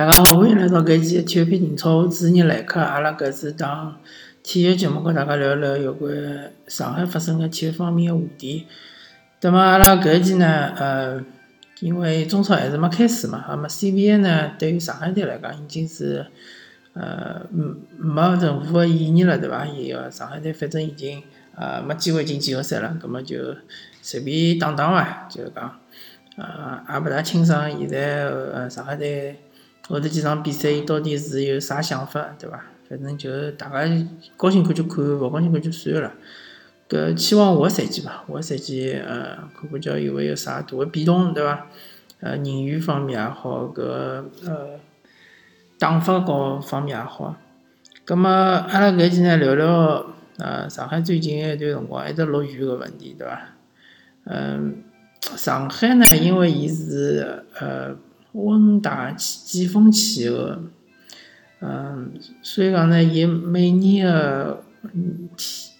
大家好，欢迎来到搿期体育篇情操，主持人来客。阿拉搿是当体育节目，跟大家聊聊有关上海发生的体育方面的话题。那么阿拉搿一期呢，呃，因为中超还是没开始嘛，那么 CBA 呢，对于上海队来讲已经是呃没任何的意义了，对伐？伊个上海队反正已经呃没机会进季后赛了，葛末就随便打打伐，就是讲呃也勿大清爽现在呃上海队。后头几场比赛，伊到底是有啥想法，对伐？反正就大家高兴看就看，勿高兴看就算了。搿期望下赛季吧，下赛季呃，看看叫有勿有啥大个变动，对伐？呃，人员方面也好，搿呃打法高方面也好。葛末阿拉搿期呢聊聊呃上海最近一段辰光一直落雨个问题，对伐？嗯，上海呢，因为伊是呃。温带季风气候，嗯，所以讲呢，伊每年个天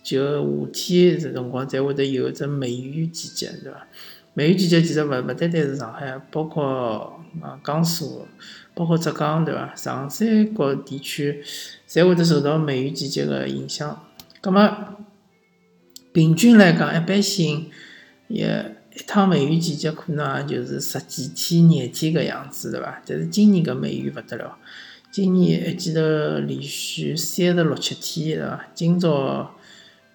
就夏天这辰光，才会得有只梅雨季节，对伐？梅雨季节其实勿勿单单是上海，包括啊江苏，包括浙江，对伐？长三角地区，侪会得受到梅雨季节个影响。葛末平均来讲，一般性也。一趟梅雨季节可能也就是十几天、廿天搿样子，对伐？但是今年搿梅雨勿得了，今年一记头连续三十六七天，对伐？今朝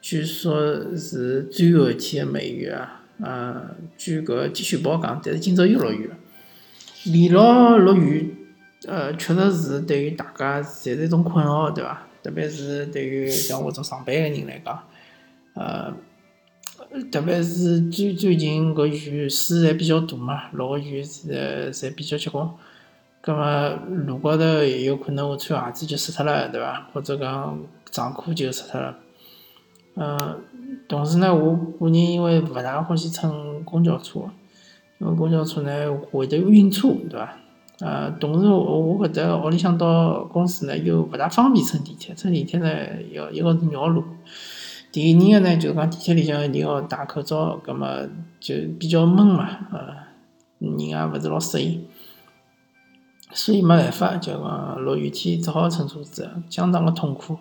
据说是最后一天的梅雨啊，呃，据搿天气预报讲，但是今朝又落雨了。连牢落雨，呃，确实是对于大家侪是一种困扰，对伐？特别是对于像我种上班个人来讲，呃。特别是最最近搿雨水侪比较大嘛，落个雨侪侪比较结棍，葛末路高头有可能我穿鞋子就湿脱了，对伐？或者讲长裤就湿脱了。嗯，同时呢，我个人因为勿大欢喜乘公交车，因为公交车呢会得晕车，对伐？呃，同时我我搿搭屋里向到公司呢又勿大方便乘地铁，乘地铁呢要一个是绕路。第二个呢，就是讲地铁里向一定要戴口罩，葛末就比较闷嘛，呃，人也勿是老适应，所以没办法，就讲落雨天只好乘车子，相当个痛苦。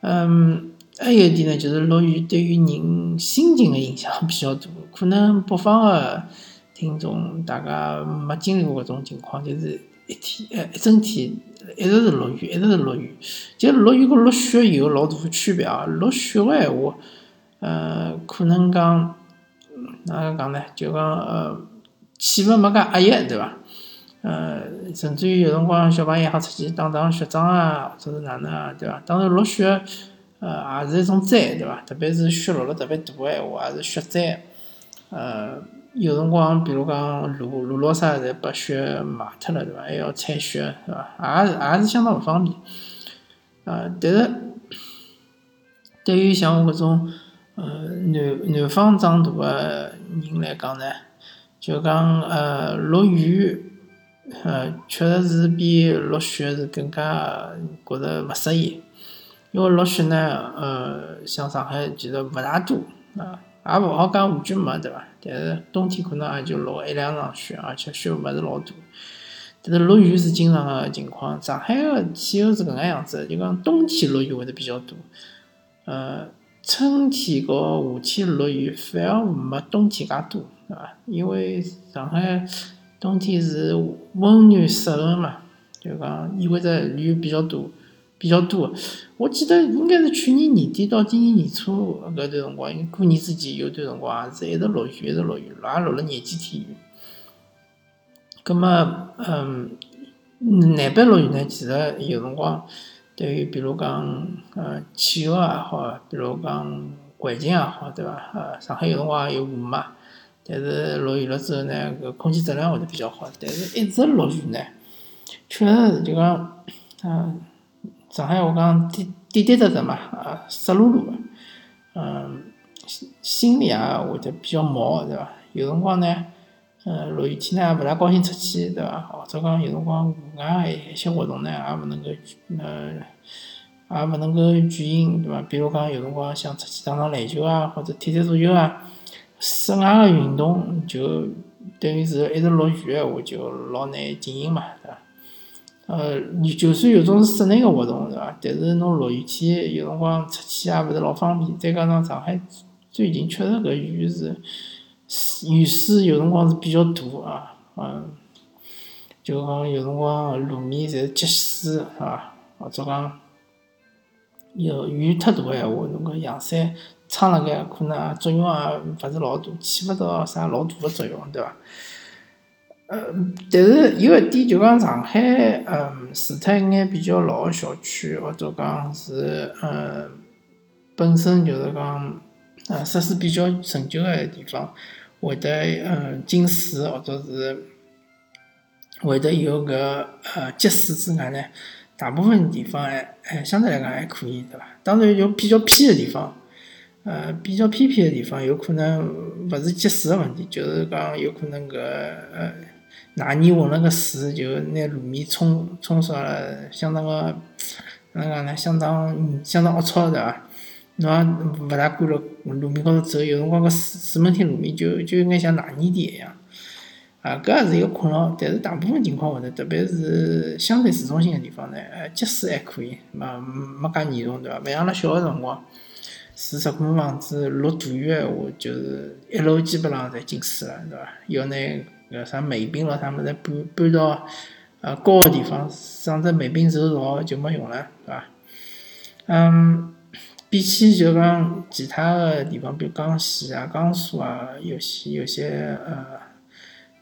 嗯，还有一点呢，就是落雨对于人心情个影响比较大，可能北方个听众大家没经历过搿种情况，就是一天呃一整天。一直是落雨，一直是落雨。就落雨和落雪有老大区别啊！落雪个闲话，呃，可能讲哪能讲呢？就讲呃，气氛没介压抑，对伐？呃，甚至于有辰光小朋友好出去打打雪仗啊，或者是哪能啊，对伐？当然落雪，呃，也是一种灾，对伐？特别是雪落了特别大个闲话，也是雪灾，呃。有辰光，比如讲路路咾啥，侪被雪埋脱了，对伐？还要铲雪，对伐？也是也是相当勿方便。呃，但是对于像我搿种呃南南方长大个人来讲呢，就讲呃落雨，呃确实是比落雪是更加觉着勿适宜。因为落雪呢，呃，像上海其实勿大多啊。也勿好讲完全没，对伐？但是冬天可能也就落一两场雪，而且雪勿是老大。但是落雨是经常个情况。上海个气候是搿能样子，就讲冬天落雨会得比较多。呃，春天和夏天落雨反而没冬天介多，对伐？因为上海冬天是温暖湿润嘛，就讲意味着雨比较多。比较多，我记得应该是去年年底到今年年初搿段辰光，因为过年之前有段辰光也是一直落雨，一直落雨，也落了廿几天雨。葛末，嗯，南北落雨呢，其实有辰光对于比如讲，呃，气候也好，比如讲环境也好，对伐？呃，上海有辰光有雾霾，但是落雨了之后呢，搿空气质量会得比较好。但是一直落雨呢，确实是就讲，嗯。上海话讲滴滴滴答答嘛，啊，湿漉漉个，嗯，心里也会得比较毛，对伐？有辰光呢，呃，落雨天呢勿大高兴出去，对伐？或者讲有辰光户外一些活动呢也勿能够，呃，也勿能够举行，对伐？比如讲有辰光想出去打打篮球啊，或者踢踢足球啊，室外个运动就等于是一直落雨个话就老难进行嘛，对伐？呃，你就算有种室内个活动，对伐？但是侬落雨天有辰光出去也勿是老方便。再加上上海最近确实搿雨是雨势有辰光是比较大啊，嗯，就讲有辰光路面侪积水，是伐？或者讲有雨忒大个闲话，侬搿阳伞撑辣盖可能作用也勿是老大，起勿到啥老大个作用，对伐？呃，但是有一点就讲上海，嗯，除脱一眼比较老的小区，或者讲是，呃，本身就是讲，呃，设施比较陈旧的地方，会得，嗯，进水或者是会得有搿呃积水之外呢，大部分地方还还相对来讲还可以，对伐？当然有比较偏的地方，呃，比较偏僻的地方，有可能勿是积水的问题，就是讲有可能搿呃。哪年混了个水，就拿路面冲冲刷了，相当个哪能讲呢？相当相当龌龊，对伐？侬也勿大敢辣路面高头走，有辰光搿水水门厅路面就就有眼像泥泥地一样。啊，搿也是一个困扰。但是大部分情况下头，特别是相对市中心个地方呢，积水还可以，没没介严重，对伐？勿像辣小个辰光，住十块房子落大雨个闲话，就是一楼基本上侪进水了，对伐？要拿。个啥煤饼咯，啥么子搬搬到呃高个地方，省得煤饼受潮就没用了，对伐？嗯，比起就讲其他个地方，比如江西啊、江苏啊，有些有些呃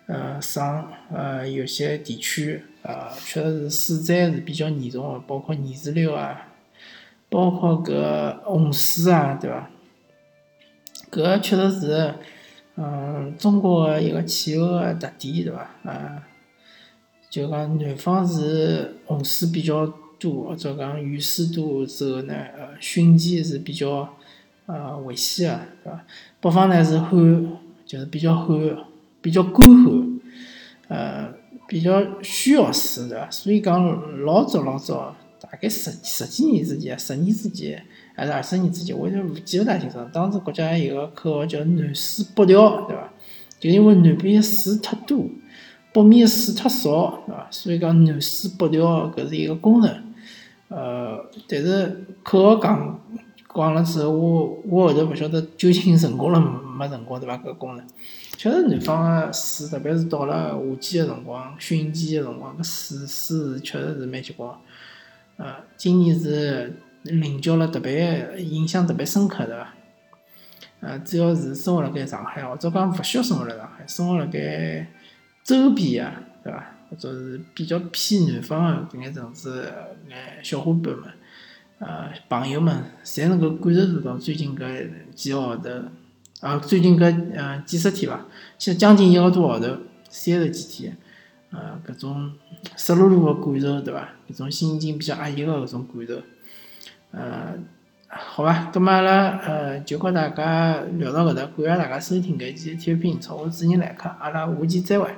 呃省呃有些地区啊，确实是水灾是比较严重个，包括泥石流啊，包括搿洪水啊，对伐？搿确实是。嗯，中国个一个气候个特点，对伐？啊，就讲南方是洪水比较多，或者讲雨水多之后呢，汛期是比较呃危险个，对伐？北方呢是旱，就是比较旱，比较干旱，呃，比较需要水，对伐？所以讲老早老早，大概十十几年之前，十年之前。还是二十年之前，我就勿记勿大清爽。当时国家有个口号叫“南水北调”，对伐？就因为南边水太多，北面水太少，对伐？所以讲南水北调，搿是一个功能。呃，但是口号讲讲了之后，我我后头勿晓得究竟成功了没成功，对伐？搿功能，确实南方个水，特别是到了夏季个辰光、汛期个辰光，搿水水确实是蛮结棍。呃，今年是。领教了特别印象特别深刻，对伐？呃，只要是生活辣盖上海，或者讲勿需要生活辣上海，生活辣盖周边啊，对伐？或者是比较偏南方个搿眼城市，眼小伙伴们，呃，朋友们，侪能够感受得到最近搿几个号头，啊，最近搿呃几十天伐，像将近一个多号头，三十几天，呃，搿种湿漉漉的感受，对伐？搿种心情比较压抑的搿种感受。呃，好吧，咁么阿拉呃就和大家聊到搿搭，感谢大家收听搿期体育频道，我是主持人来客，阿拉下期再会。